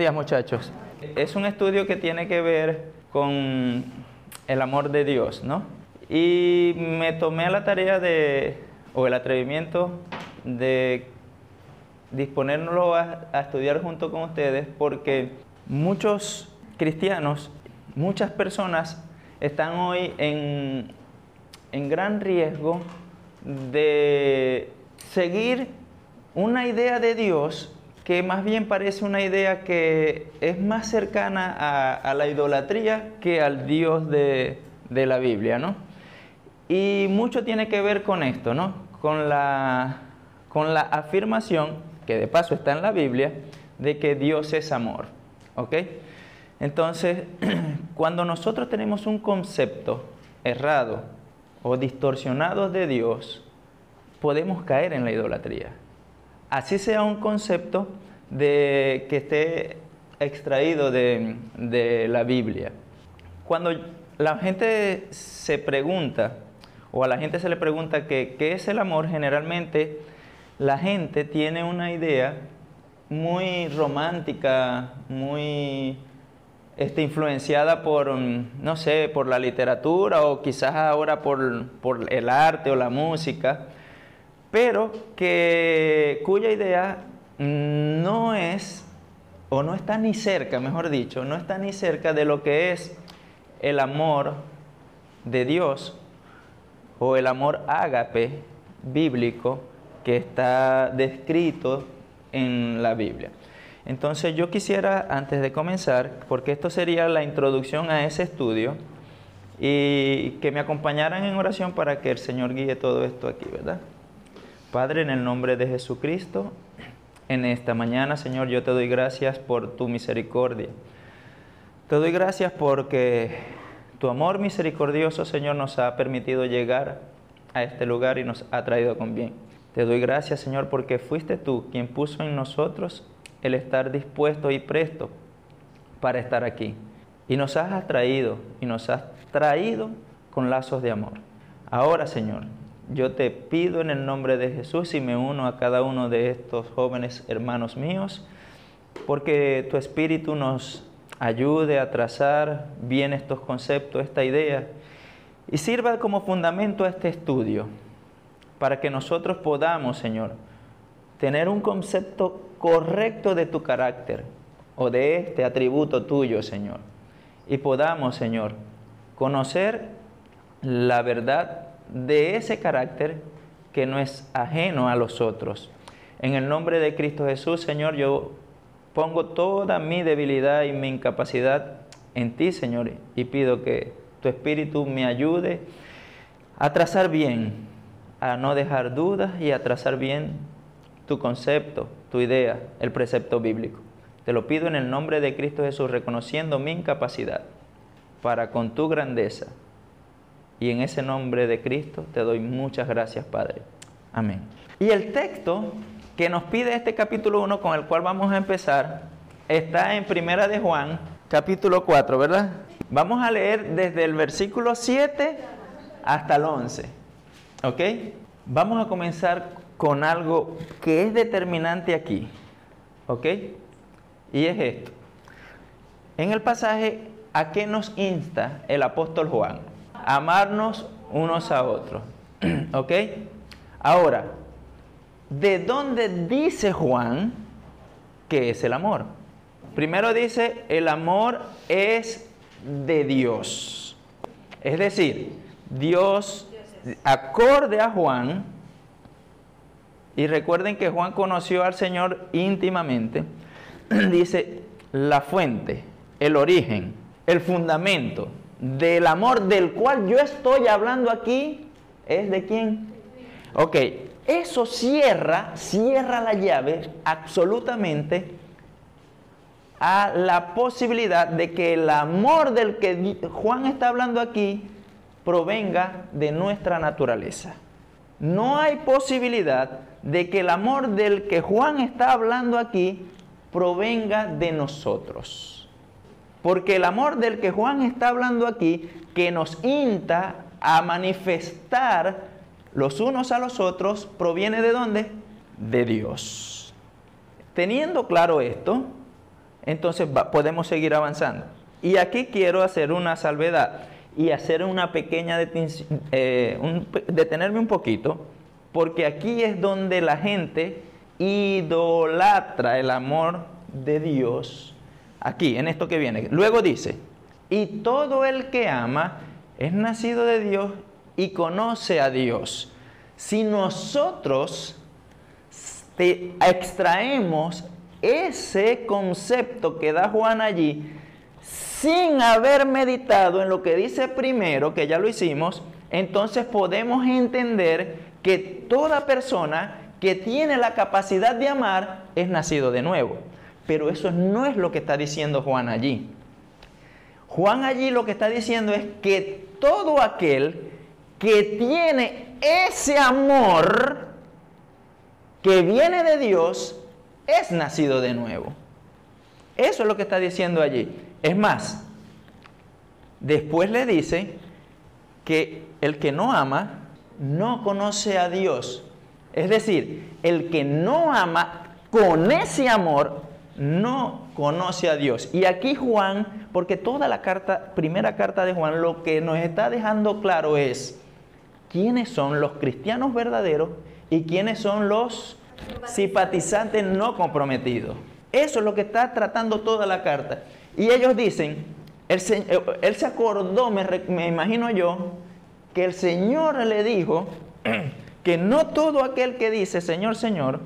días muchachos. Es un estudio que tiene que ver con el amor de Dios, ¿no? Y me tomé la tarea de, o el atrevimiento de disponerlo a, a estudiar junto con ustedes porque muchos cristianos, muchas personas están hoy en, en gran riesgo de seguir una idea de Dios que más bien parece una idea que es más cercana a, la idolatría que al Dios de, la Biblia, ¿no? Y mucho tiene que ver con esto, ¿no? Con la, con la afirmación, que de paso está en la Biblia, de que Dios es amor, ¿ok? Entonces, cuando nosotros tenemos un concepto errado o distorsionado de Dios, podemos caer en la idolatría así sea un concepto de, que esté extraído de, la Biblia. Cuando la gente se pregunta, o a la gente se le pregunta qué es el amor, generalmente la gente tiene una idea muy romántica, muy este, influenciada por, no sé, por la literatura o quizás ahora por, por el arte o la música pero que, cuya idea no es, o no está ni cerca, mejor dicho, no está ni cerca de lo que es el amor de Dios o el amor ágape bíblico que está descrito en la Biblia. Entonces yo quisiera, antes de comenzar, porque esto sería la introducción a ese estudio, y que me acompañaran en oración para que el Señor guíe todo esto aquí, ¿verdad? Padre, en el nombre de Jesucristo, en esta mañana, Señor, yo te doy gracias por tu misericordia. Te doy gracias porque tu amor misericordioso, Señor, nos ha permitido llegar a este lugar y nos ha traído con bien. Te doy gracias, Señor, porque fuiste tú quien puso en nosotros el estar dispuesto y presto para estar aquí. Y nos has atraído y nos has traído con lazos de amor. Ahora, Señor, yo te pido en el nombre de Jesús y me uno a cada uno de estos jóvenes hermanos míos, porque tu Espíritu nos ayude a trazar bien estos conceptos, esta idea, y sirva como fundamento a este estudio, para que nosotros podamos, Señor, tener un concepto correcto de tu carácter o de este atributo tuyo, Señor, y podamos, Señor, conocer la verdad de ese carácter que no es ajeno a los otros. En el nombre de Cristo Jesús, Señor, yo pongo toda mi debilidad y mi incapacidad en ti, Señor, y pido que tu Espíritu me ayude a trazar bien, a no dejar dudas y a trazar bien tu concepto, tu idea, el precepto bíblico. Te lo pido en el nombre de Cristo Jesús, reconociendo mi incapacidad para con tu grandeza y en ese nombre de Cristo te doy muchas gracias, Padre. Amén. Y el texto que nos pide este capítulo 1 con el cual vamos a empezar está en Primera de Juan, capítulo 4, ¿verdad? Vamos a leer desde el versículo 7 hasta el 11. ¿Ok? Vamos a comenzar con algo que es determinante aquí. ¿Ok? Y es esto. En el pasaje, ¿a qué nos insta el apóstol Juan? Amarnos unos a otros. ¿Ok? Ahora, ¿de dónde dice Juan que es el amor? Primero dice, el amor es de Dios. Es decir, Dios, acorde a Juan, y recuerden que Juan conoció al Señor íntimamente, dice, la fuente, el origen, el fundamento, del amor del cual yo estoy hablando aquí es de quién? Ok, eso cierra, cierra la llave absolutamente a la posibilidad de que el amor del que Juan está hablando aquí provenga de nuestra naturaleza. No hay posibilidad de que el amor del que Juan está hablando aquí provenga de nosotros. Porque el amor del que Juan está hablando aquí, que nos insta a manifestar los unos a los otros, proviene de dónde? De Dios. Teniendo claro esto, entonces podemos seguir avanzando. Y aquí quiero hacer una salvedad y hacer una pequeña eh, detenerme un poquito, porque aquí es donde la gente idolatra el amor de Dios. Aquí, en esto que viene. Luego dice, y todo el que ama es nacido de Dios y conoce a Dios. Si nosotros extraemos ese concepto que da Juan allí, sin haber meditado en lo que dice primero, que ya lo hicimos, entonces podemos entender que toda persona que tiene la capacidad de amar es nacido de nuevo. Pero eso no es lo que está diciendo Juan allí. Juan allí lo que está diciendo es que todo aquel que tiene ese amor que viene de Dios es nacido de nuevo. Eso es lo que está diciendo allí. Es más, después le dice que el que no ama no conoce a Dios. Es decir, el que no ama con ese amor no conoce a Dios. Y aquí Juan, porque toda la carta, primera carta de Juan, lo que nos está dejando claro es quiénes son los cristianos verdaderos y quiénes son los simpatizantes no comprometidos. Eso es lo que está tratando toda la carta. Y ellos dicen, él se, acordó, me, me imagino yo, que el Señor le dijo que no todo aquel que dice Señor, Señor,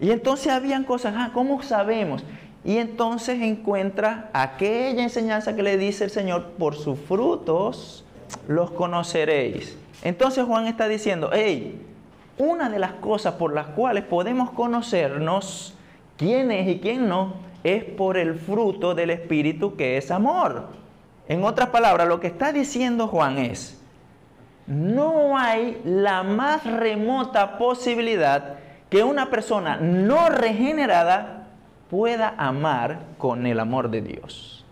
y entonces habían cosas, ah, ¿cómo sabemos? Y entonces encuentra aquella enseñanza que le dice el Señor, por sus frutos los conoceréis. Entonces Juan está diciendo, hey, una de las cosas por las cuales podemos conocernos quién es y quién no, es por el fruto del Espíritu que es amor. En otras palabras, lo que está diciendo Juan es, no hay la más remota posibilidad que una persona no regenerada pueda amar con el amor de Dios.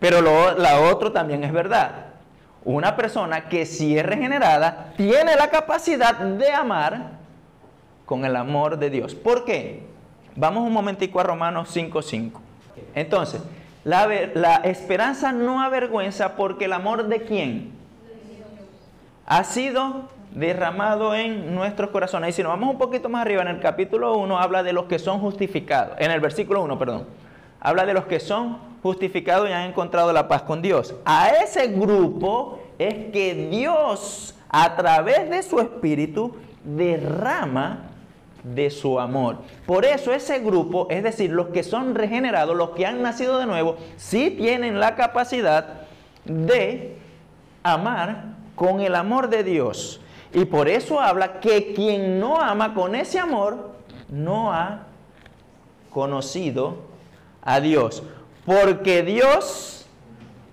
Pero lo, la otro también es verdad. Una persona que si es regenerada tiene la capacidad de amar con el amor de Dios. ¿Por qué? Vamos un momentico a Romanos 5.5. Entonces, la, la esperanza no avergüenza porque el amor de quién? Ha sido derramado en nuestros corazones. Y si nos vamos un poquito más arriba, en el capítulo 1 habla de los que son justificados. En el versículo 1, perdón. Habla de los que son justificados y han encontrado la paz con Dios. A ese grupo es que Dios, a través de su Espíritu, derrama de su amor. Por eso ese grupo, es decir, los que son regenerados, los que han nacido de nuevo, sí tienen la capacidad de amar con el amor de Dios. Y por eso habla que quien no ama con ese amor no ha conocido a Dios. Porque Dios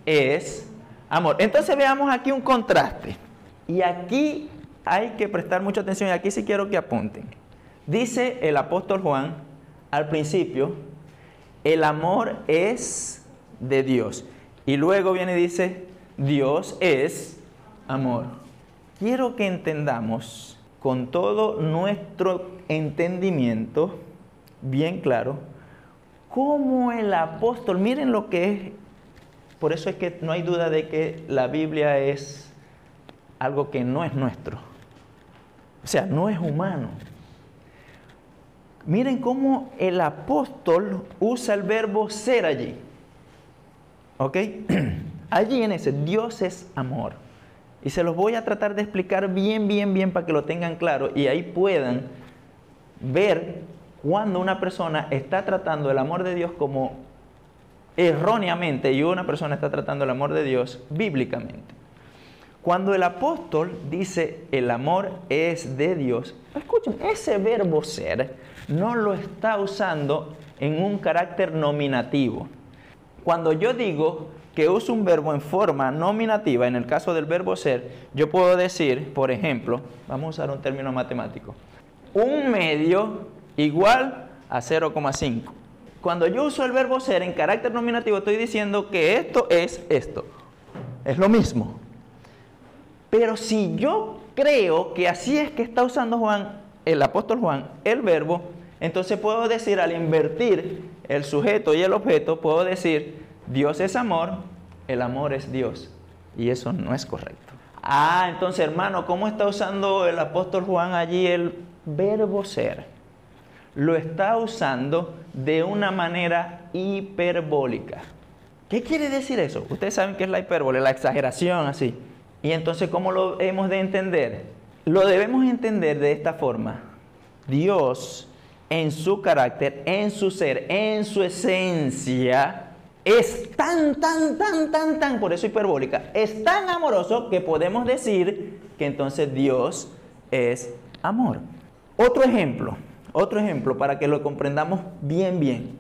es amor. Entonces veamos aquí un contraste. Y aquí hay que prestar mucha atención y aquí sí quiero que apunten. Dice el apóstol Juan al principio, el amor es de Dios. Y luego viene y dice, Dios es amor quiero que entendamos con todo nuestro entendimiento, bien claro, cómo el apóstol, miren lo que es, por eso es que no hay duda de que la Biblia es algo que no es nuestro, o sea, no es humano. Miren cómo el apóstol usa el verbo ser allí. ¿Ok? Allí en ese, Dios es amor. Y se los voy a tratar de explicar bien, bien, bien para que lo tengan claro y ahí puedan ver cuando una persona está tratando el amor de Dios como erróneamente y una persona está tratando el amor de Dios bíblicamente. Cuando el apóstol dice el amor es de Dios, escuchen, ese verbo ser no lo está usando en un carácter nominativo. Cuando yo digo que usa un verbo en forma nominativa, en el caso del verbo ser, yo puedo decir, por ejemplo, vamos a usar un término matemático, un medio igual a 0,5. Cuando yo uso el verbo ser en carácter nominativo, estoy diciendo que esto es esto. Es lo mismo. Pero si yo creo que así es que está usando Juan, el apóstol Juan, el verbo, entonces puedo decir al invertir el sujeto y el objeto, puedo decir, Dios es amor, el amor es Dios. Y eso no es correcto. Ah, entonces hermano, ¿cómo está usando el apóstol Juan allí el verbo ser? Lo está usando de una manera hiperbólica. ¿Qué quiere decir eso? Ustedes saben qué es la hipérbole, la exageración así. Y entonces, ¿cómo lo hemos de entender? Lo debemos entender de esta forma. Dios, en su carácter, en su ser, en su esencia, es tan, tan, tan, tan, tan, por eso hiperbólica, es tan amoroso que podemos decir que entonces Dios es amor. Otro ejemplo, otro ejemplo para que lo comprendamos bien, bien.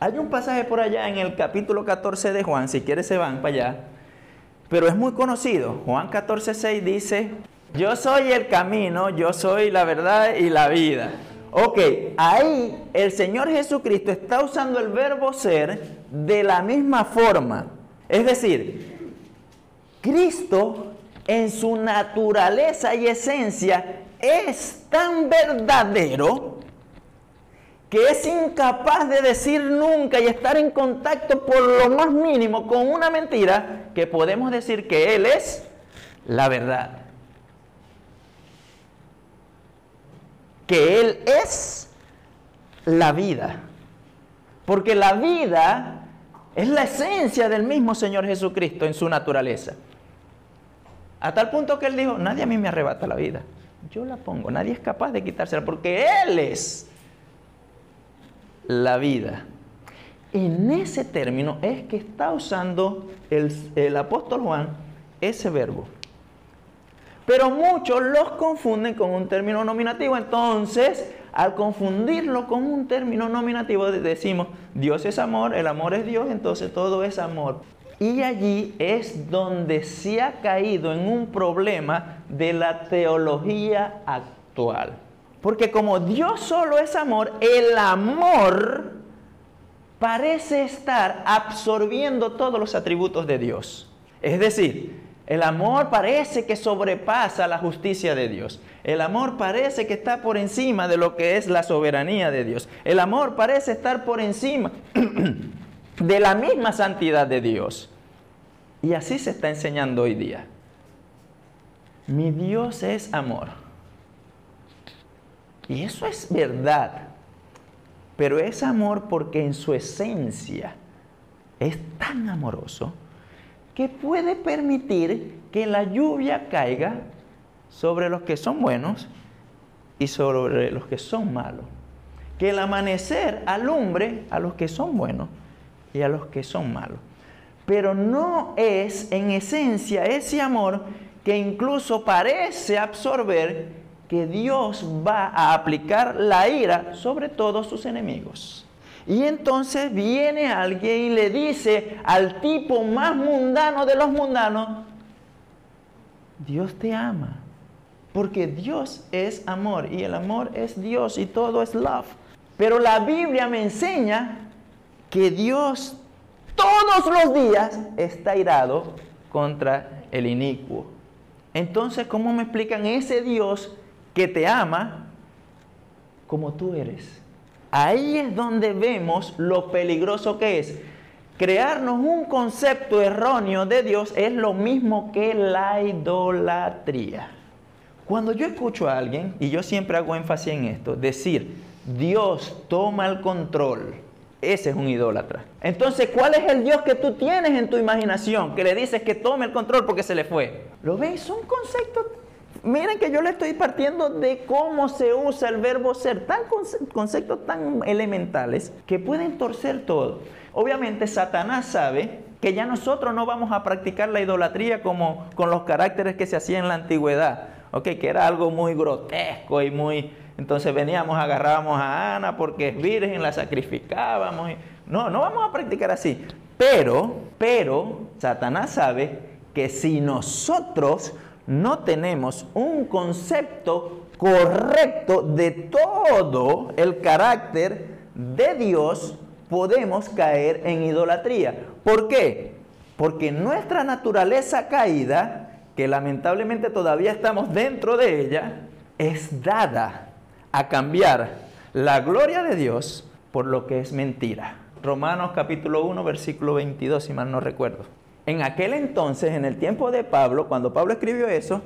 Hay un pasaje por allá en el capítulo 14 de Juan, si quieres se van para allá, pero es muy conocido. Juan 14, 6 dice, yo soy el camino, yo soy la verdad y la vida. Ok, ahí el Señor Jesucristo está usando el verbo ser de la misma forma. Es decir, Cristo en su naturaleza y esencia es tan verdadero que es incapaz de decir nunca y estar en contacto por lo más mínimo con una mentira, que podemos decir que Él es la verdad. Que Él es la vida. Porque la vida es la esencia del mismo Señor Jesucristo en su naturaleza. A tal punto que Él dijo, nadie a mí me arrebata la vida. Yo la pongo, nadie es capaz de quitársela porque Él es la vida. En ese término es que está usando el, apóstol Juan ese verbo. Pero muchos los confunden con un término nominativo. Entonces, al confundirlo con un término nominativo, decimos, Dios es amor, el amor es Dios, entonces todo es amor. Y allí es donde se ha caído en un problema de la teología actual. Porque como Dios solo es amor, el amor parece estar absorbiendo todos los atributos de Dios. Es decir, el amor parece que sobrepasa la justicia de Dios. El amor parece que está por encima de lo que es la soberanía de Dios. El amor parece estar por encima de la misma santidad de Dios. Y así se está enseñando hoy día. Mi Dios es amor. Y eso es verdad. Pero es amor porque en su esencia es tan amoroso que puede permitir que la lluvia caiga sobre los que son buenos y sobre los que son malos. Que el amanecer alumbre a los que son buenos y a los que son malos. Pero no es en esencia ese amor que incluso parece absorber que Dios va a aplicar la ira sobre todos sus enemigos. Y entonces viene alguien y le dice al tipo más mundano de los mundanos, Dios te ama, porque Dios es amor y el amor es Dios y todo es love. Pero la Biblia me enseña que Dios todos los días está irado contra el inicuo. Entonces, ¿cómo me explican ese Dios que te ama como tú eres. Ahí es donde vemos lo peligroso que es. Crearnos un concepto erróneo de Dios es lo mismo que la idolatría. Cuando yo escucho a alguien, y yo siempre hago énfasis en esto, decir, Dios toma el control, ese es un idólatra. Entonces, ¿cuál es el Dios que tú tienes en tu imaginación? Que le dices que tome el control porque se le fue. ¿Lo ves? Son conceptos Miren que yo le estoy partiendo de cómo se usa el verbo ser, tan conceptos tan elementales que pueden torcer todo. Obviamente Satanás sabe que ya nosotros no vamos a practicar la idolatría como con los caracteres que se hacía en la antigüedad, que era algo muy grotesco y muy... Entonces veníamos, agarrábamos a Ana porque es virgen, la sacrificábamos. No, no vamos a practicar así. Pero, pero, Satanás sabe que si nosotros no tenemos un concepto correcto de todo el carácter de Dios, podemos caer en idolatría. ¿Por qué? Porque nuestra naturaleza caída, que lamentablemente todavía estamos dentro de ella, es dada a cambiar la gloria de Dios por lo que es mentira. Romanos capítulo 1, versículo 22, si mal no recuerdo. En aquel entonces, en el tiempo de Pablo, cuando Pablo escribió eso,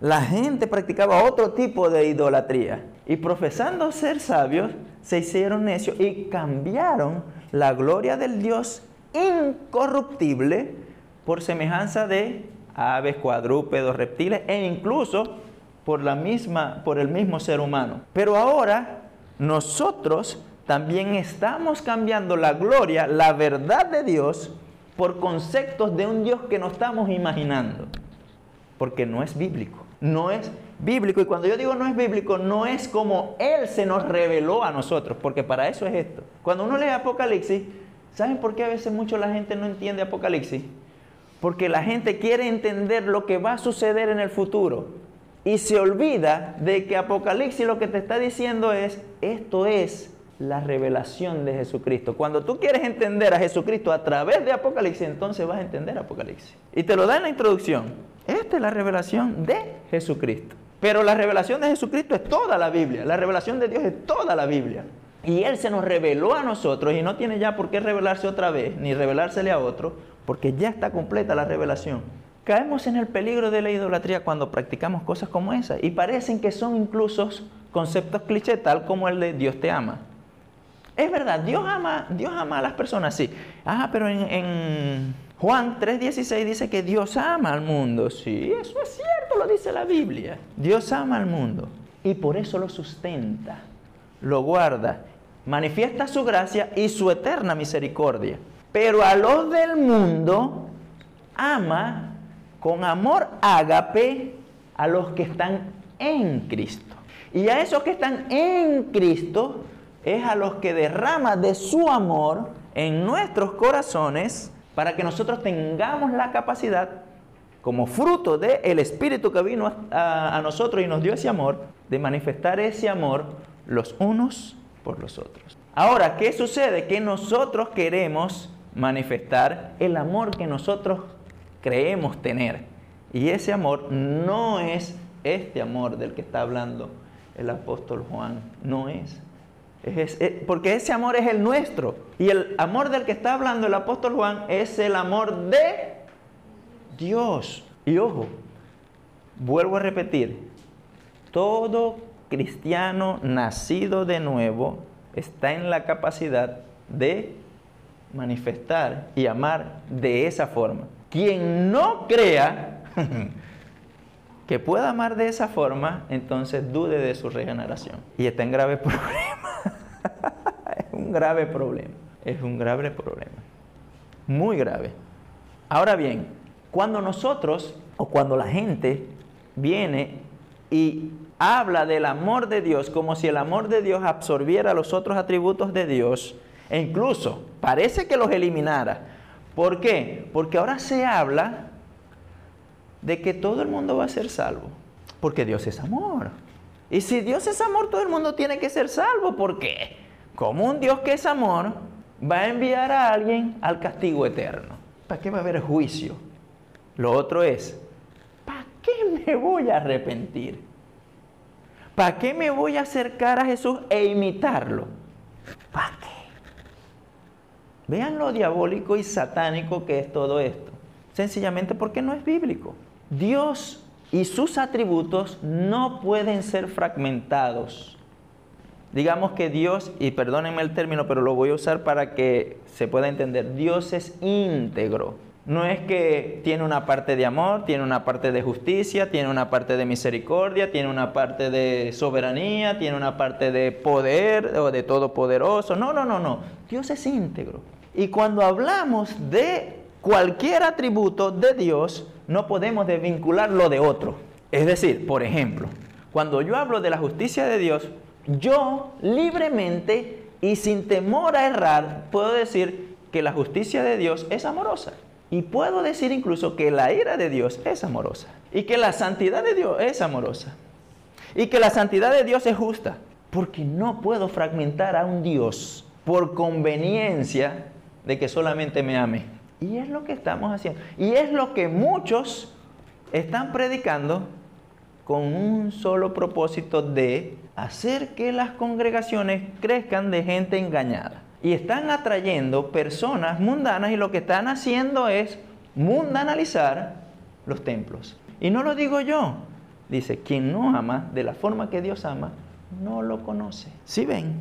la gente practicaba otro tipo de idolatría. Y profesando ser sabios, se hicieron necios y cambiaron la gloria del Dios incorruptible por semejanza de aves, cuadrúpedos, reptiles e incluso por la misma por el mismo ser humano. Pero ahora nosotros también estamos cambiando la gloria, la verdad de Dios por conceptos de un Dios que no estamos imaginando, porque no es bíblico. No es bíblico y cuando yo digo no es bíblico, no es como Él se nos reveló a nosotros, porque para eso es esto. Cuando uno lee Apocalipsis, ¿saben por qué a veces mucho la gente no entiende Apocalipsis? Porque la gente quiere entender lo que va a suceder en el futuro y se olvida de que Apocalipsis lo que te está diciendo es, esto es la revelación de Jesucristo. Cuando tú quieres entender a Jesucristo a través de Apocalipsis, entonces vas a entender Apocalipsis. Y te lo da en la introducción. Esta es la revelación de Jesucristo. Pero la revelación de Jesucristo es toda la Biblia. La revelación de Dios es toda la Biblia. Y Él se nos reveló a nosotros y no tiene ya por qué revelarse otra vez, ni revelársele a otro, porque ya está completa la revelación. Caemos en el peligro de la idolatría cuando practicamos cosas como esa y parecen que son incluso conceptos cliché, tal como el de Dios te ama. Es verdad, Dios ama, Dios ama a las personas, sí. Ah, pero en, en Juan 3:16 dice que Dios ama al mundo. Sí, eso es cierto, lo dice la Biblia. Dios ama al mundo y por eso lo sustenta, lo guarda, manifiesta su gracia y su eterna misericordia. Pero a los del mundo ama con amor ágape a los que están en Cristo. Y a esos que están en Cristo es a los que derrama de su amor en nuestros corazones para que nosotros tengamos la capacidad, como fruto del Espíritu que vino a, a nosotros y nos dio ese amor, de manifestar ese amor los unos por los otros. Ahora, ¿qué sucede? Que nosotros queremos manifestar el amor que nosotros creemos tener. Y ese amor no es este amor del que está hablando el apóstol Juan, no es. Es, porque ese amor es el nuestro. Y el amor del que está hablando el apóstol Juan es el amor de Dios. Y ojo, vuelvo a repetir, todo cristiano nacido de nuevo está en la capacidad de manifestar y amar de esa forma. Quien no crea que pueda amar de esa forma, entonces dude de su regeneración. Y está en grave problema. es un grave problema. Es un grave problema. Muy grave. Ahora bien, cuando nosotros o cuando la gente viene y habla del amor de Dios como si el amor de Dios absorbiera los otros atributos de Dios, e incluso parece que los eliminara, ¿Por qué? Porque ahora se habla de que todo el mundo va a ser salvo. Porque Dios es amor. Y si Dios es amor, todo el mundo tiene que ser salvo. ¿Por qué? Como un Dios que es amor va a enviar a alguien al castigo eterno. ¿Para qué va a haber juicio? Lo otro es, ¿para qué me voy a arrepentir? ¿Para qué me voy a acercar a Jesús e imitarlo? ¿Para qué? Vean lo diabólico y satánico que es todo esto. Sencillamente porque no es bíblico. Dios y sus atributos no pueden ser fragmentados. Digamos que Dios, y perdónenme el término, pero lo voy a usar para que se pueda entender, Dios es íntegro. No es que tiene una parte de amor, tiene una parte de justicia, tiene una parte de misericordia, tiene una parte de soberanía, tiene una parte de poder o de todopoderoso. No, no, no, no. Dios es íntegro. Y cuando hablamos de cualquier atributo de Dios, no podemos desvincularlo de otro. Es decir, por ejemplo, cuando yo hablo de la justicia de Dios, yo libremente y sin temor a errar puedo decir que la justicia de Dios es amorosa. Y puedo decir incluso que la ira de Dios es amorosa. Y que la santidad de Dios es amorosa. Y que la santidad de Dios es justa. Porque no puedo fragmentar a un Dios por conveniencia de que solamente me ame. Y es lo que estamos haciendo. Y es lo que muchos están predicando con un solo propósito de hacer que las congregaciones crezcan de gente engañada. Y están atrayendo personas mundanas y lo que están haciendo es mundanalizar los templos. Y no lo digo yo. Dice, quien no ama de la forma que Dios ama, no lo conoce. Si ven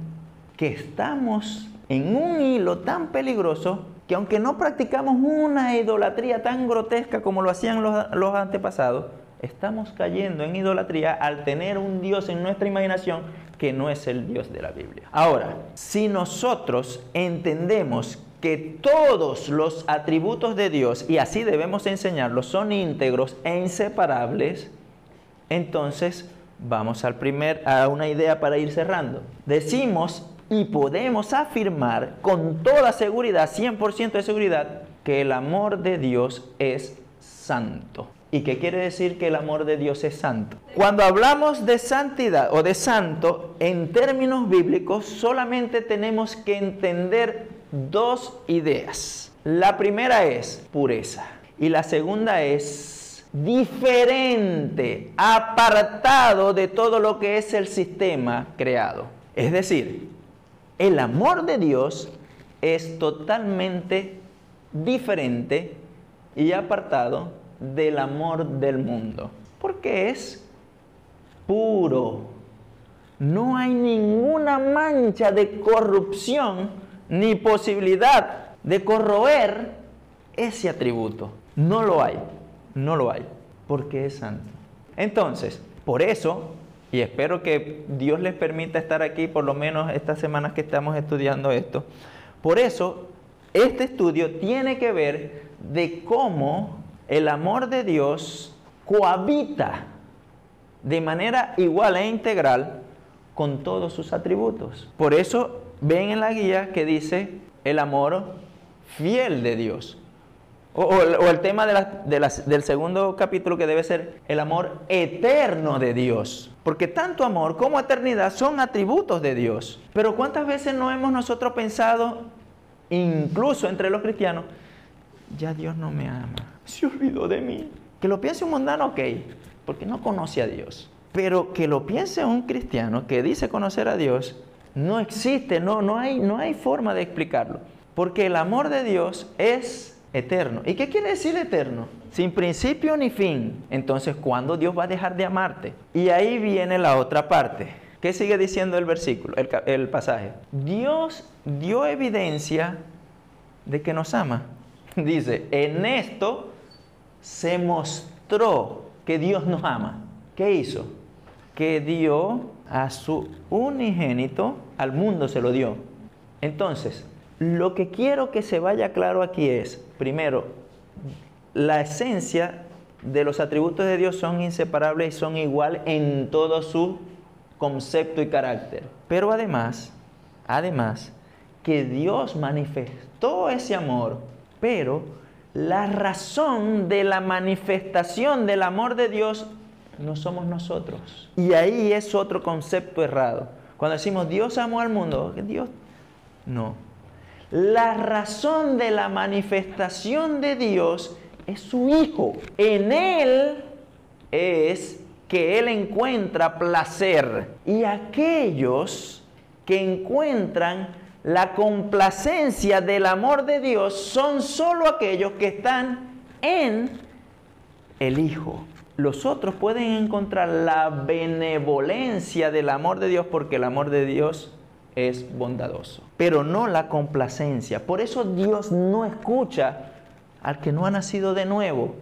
que estamos en un hilo tan peligroso que aunque no practicamos una idolatría tan grotesca como lo hacían los, los antepasados, estamos cayendo en idolatría al tener un Dios en nuestra imaginación que no es el Dios de la Biblia. Ahora, si nosotros entendemos que todos los atributos de Dios, y así debemos enseñarlos, son íntegros e inseparables, entonces vamos al primer, a una idea para ir cerrando. Decimos y podemos afirmar con toda seguridad, 100% de seguridad, que el amor de Dios es santo. ¿Y qué quiere decir que el amor de Dios es santo? Cuando hablamos de santidad o de santo, en términos bíblicos, solamente tenemos que entender dos ideas. La primera es pureza y la segunda es diferente, apartado de todo lo que es el sistema creado. Es decir, el amor de Dios es totalmente diferente y apartado del amor del mundo, porque es puro. No hay ninguna mancha de corrupción ni posibilidad de corroer ese atributo. No lo hay, no lo hay, porque es santo. Entonces, por eso, y espero que Dios les permita estar aquí por lo menos estas semanas que estamos estudiando esto, por eso este estudio tiene que ver de cómo el amor de Dios cohabita de manera igual e integral con todos sus atributos. Por eso ven en la guía que dice el amor fiel de Dios. O, el tema del segundo capítulo que debe ser el amor eterno de Dios. Porque tanto amor como eternidad son atributos de Dios. Pero ¿cuántas veces no hemos nosotros pensado, incluso entre los cristianos, ya Dios no me ama, se olvidó de mí. Que lo piense un mundano, ok, porque no conoce a Dios. Pero que lo piense un cristiano que dice conocer a Dios, no existe, no, no, hay, no hay forma de explicarlo. Porque el amor de Dios es eterno. ¿Y qué quiere decir eterno? Sin principio ni fin. Entonces, ¿cuándo Dios va a dejar de amarte? Y ahí viene la otra parte. ¿Qué sigue diciendo el versículo, el, el pasaje? Dios dio evidencia de que nos ama. Dice, en esto se mostró que Dios nos ama. ¿Qué hizo? Que dio a su unigénito, al mundo se lo dio. Entonces, lo que quiero que se vaya claro aquí es, primero, la esencia de los atributos de Dios son inseparables y son igual en todo su concepto y carácter. Pero además, además, que Dios manifestó ese amor pero la razón de la manifestación del amor de Dios no somos nosotros. Y ahí es otro concepto errado. Cuando decimos Dios amó al mundo, Dios no. La razón de la manifestación de Dios es su Hijo. En Él es que Él encuentra placer. Y aquellos que encuentran la complacencia del amor de Dios son solo aquellos que están en el Hijo. Los otros pueden encontrar la benevolencia del amor de Dios porque el amor de Dios es bondadoso, pero no la complacencia. Por eso Dios no escucha al que no ha nacido de nuevo.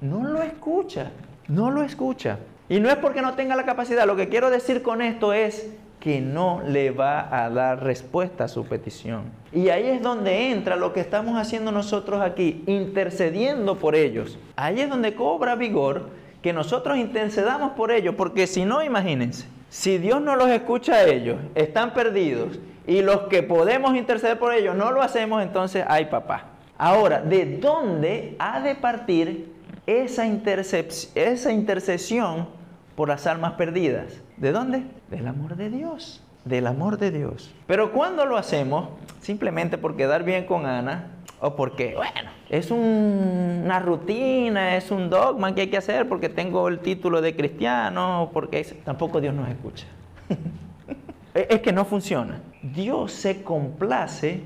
No lo escucha, no lo escucha. Y no es porque no tenga la capacidad, lo que quiero decir con esto es que no le va a dar respuesta a su petición. Y ahí es donde entra lo que estamos haciendo nosotros aquí, intercediendo por ellos. Ahí es donde cobra vigor que nosotros intercedamos por ellos, porque si no, imagínense, si Dios no los escucha a ellos, están perdidos, y los que podemos interceder por ellos no lo hacemos, entonces, ay papá. Ahora, ¿de dónde ha de partir esa, esa intercesión por las almas perdidas? ¿De dónde? Del amor de Dios. Del amor de Dios. Pero cuando lo hacemos, simplemente por quedar bien con Ana, o porque, bueno, es una rutina, es un dogma que hay que hacer porque tengo el título de cristiano, porque tampoco Dios nos escucha. es que no funciona. Dios se complace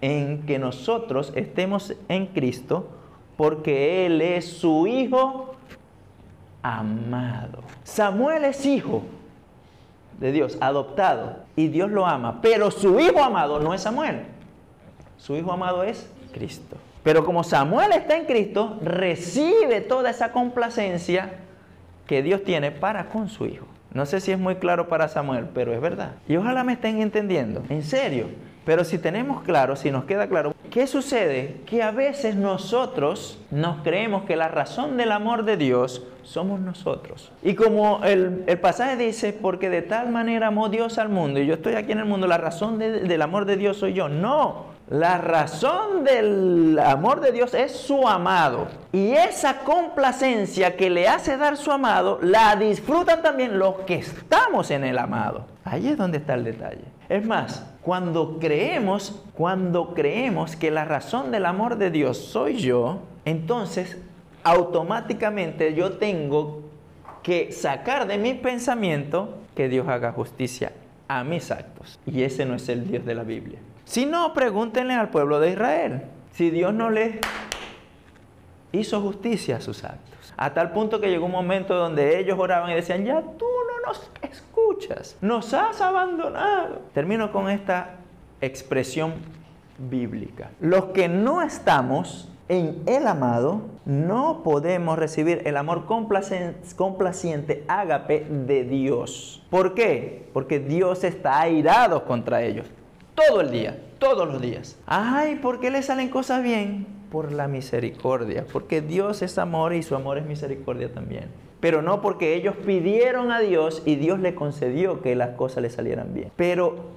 en que nosotros estemos en Cristo porque Él es su Hijo amado. Samuel es hijo de Dios, adoptado, y Dios lo ama, pero su hijo amado no es Samuel. Su hijo amado es Pero como Samuel está en Cristo, recibe toda esa complacencia que Dios tiene para con su hijo. No sé si es muy claro para Samuel, pero es verdad. Y ojalá me estén entendiendo. En serio. Pero si tenemos claro, si nos queda claro, ¿qué sucede? Que a veces nosotros nos creemos que la razón del amor de Dios somos nosotros. Y como el, pasaje dice, porque de tal manera amó Dios al mundo, y yo estoy aquí en el mundo, la razón del amor de Dios soy yo. No, la razón del amor de Dios es su amado. Y esa complacencia que le hace dar su amado, la disfrutan también los que estamos en el amado. Ahí es donde está el detalle. Es más, cuando creemos, cuando creemos que la razón del amor de Dios soy yo, entonces automáticamente yo tengo que sacar de mi pensamiento que Dios haga justicia a mis actos. Y ese no es el Dios de la Biblia. Si no, pregúntenle al pueblo de Israel si Dios no les hizo justicia a sus actos. A tal punto que llegó un momento donde ellos oraban y decían, ya tú no nos escuchas, nos has abandonado. Termino con esta expresión bíblica. Los que no estamos en el amado, no podemos recibir el amor complaciente, ágape de Dios. ¿Por qué? Porque Dios está airado contra ellos. Todo el día, todos los días. Ay, ¿por qué le salen cosas bien? Por la misericordia. Porque Dios es amor y su amor es misericordia también. Pero no porque ellos pidieron a Dios y Dios le concedió que las cosas le salieran bien. Pero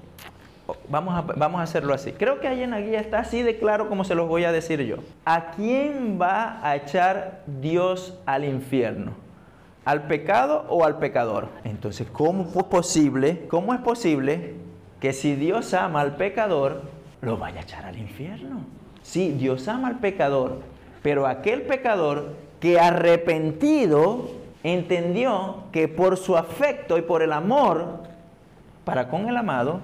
Vamos a, vamos a hacerlo así. Creo que ahí en la guía está así de claro como se los voy a decir yo. ¿A quién va a echar Dios al infierno? ¿Al pecado o al pecador? Entonces, ¿cómo es posible? ¿Cómo es posible que si Dios ama al pecador, lo vaya a echar al infierno? Sí, Dios ama al pecador, pero aquel pecador que arrepentido entendió que por su afecto y por el amor para con el amado,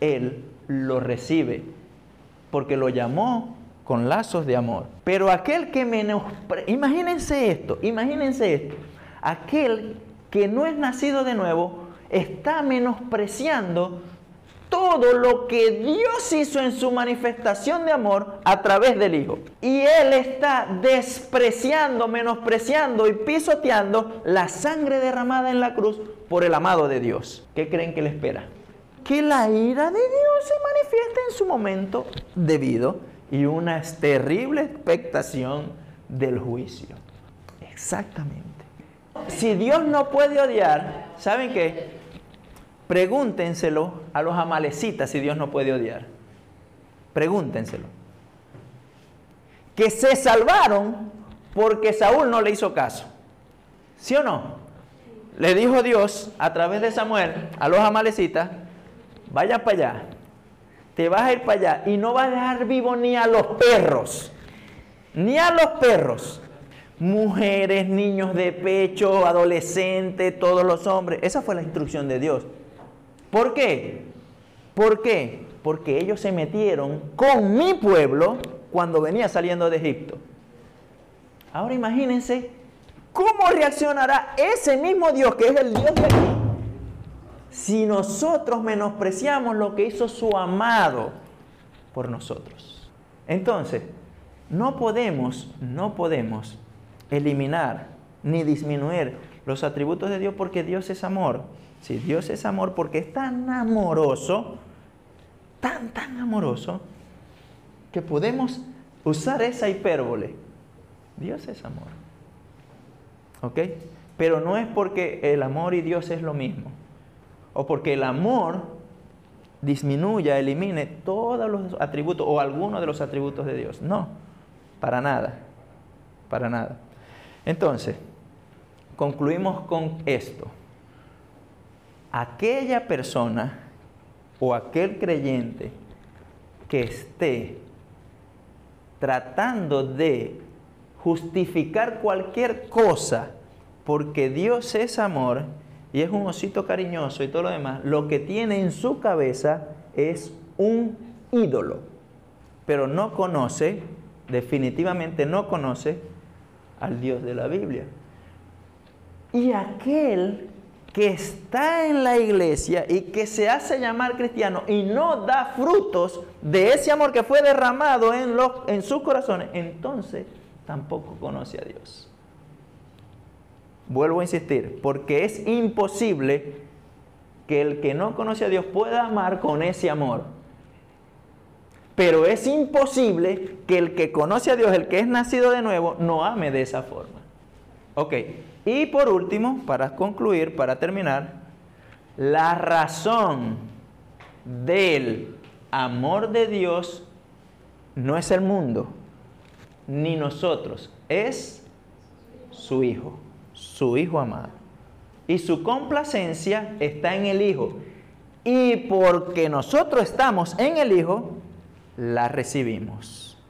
él lo recibe, porque lo llamó con lazos de amor. Pero aquel que menosprecia, imagínense esto, imagínense esto, aquel que no es nacido de nuevo está menospreciando todo lo que Dios hizo en su manifestación de amor a través del Hijo. Y Él está despreciando, menospreciando y pisoteando la sangre derramada en la cruz por el amado de Dios. ¿Qué creen que le espera? que la ira de Dios se manifiesta en su momento debido y una terrible expectación del juicio. Exactamente. Si Dios no puede odiar, ¿saben qué? Pregúntenselo a los amalecitas si Dios no puede odiar. Pregúntenselo. Que se salvaron porque Saúl no le hizo caso. ¿Sí o no? Le dijo Dios a través de Samuel a los amalecitas, vaya para allá, te vas a ir para allá y no vas a dejar vivo ni a los perros, ni a los perros. Mujeres, niños de pecho, adolescentes, todos los hombres. Esa fue la instrucción de Dios. ¿Por qué? ¿Por qué? Porque ellos se metieron con mi pueblo cuando venía saliendo de Egipto. Ahora imagínense cómo reaccionará ese mismo Dios que es el Dios de aquí si nosotros menospreciamos lo que hizo su amado por nosotros. Entonces, no podemos, no podemos eliminar ni disminuir los atributos de Dios porque Dios es amor. Si Dios es amor porque es tan amoroso, tan, tan amoroso, que podemos usar esa hipérbole. Dios es amor. ¿Ok? Pero no es porque el amor y Dios es lo mismo o porque el amor disminuya, elimine todos los atributos o algunos de los atributos de Dios. No, para nada, para nada. Entonces, concluimos con esto. Aquella persona o aquel creyente que esté tratando de justificar cualquier cosa porque Dios es amor y es un osito cariñoso y todo lo demás, lo que tiene en su cabeza es un ídolo, pero no conoce, definitivamente no conoce al Dios de la Biblia. Y aquel que está en la iglesia y que se hace llamar cristiano y no da frutos de ese amor que fue derramado en, los, en sus corazones, entonces tampoco conoce a Dios. Vuelvo a insistir, porque es imposible que el que no conoce a Dios pueda amar con ese amor. Pero es imposible que el que conoce a Dios, el que es nacido de nuevo, no ame de esa forma. Ok, y por último, para concluir, para terminar, la razón del amor de Dios no es el mundo, ni nosotros, es su Hijo su Hijo amado. Y su complacencia está en el Hijo. Y porque nosotros estamos en el Hijo, la recibimos.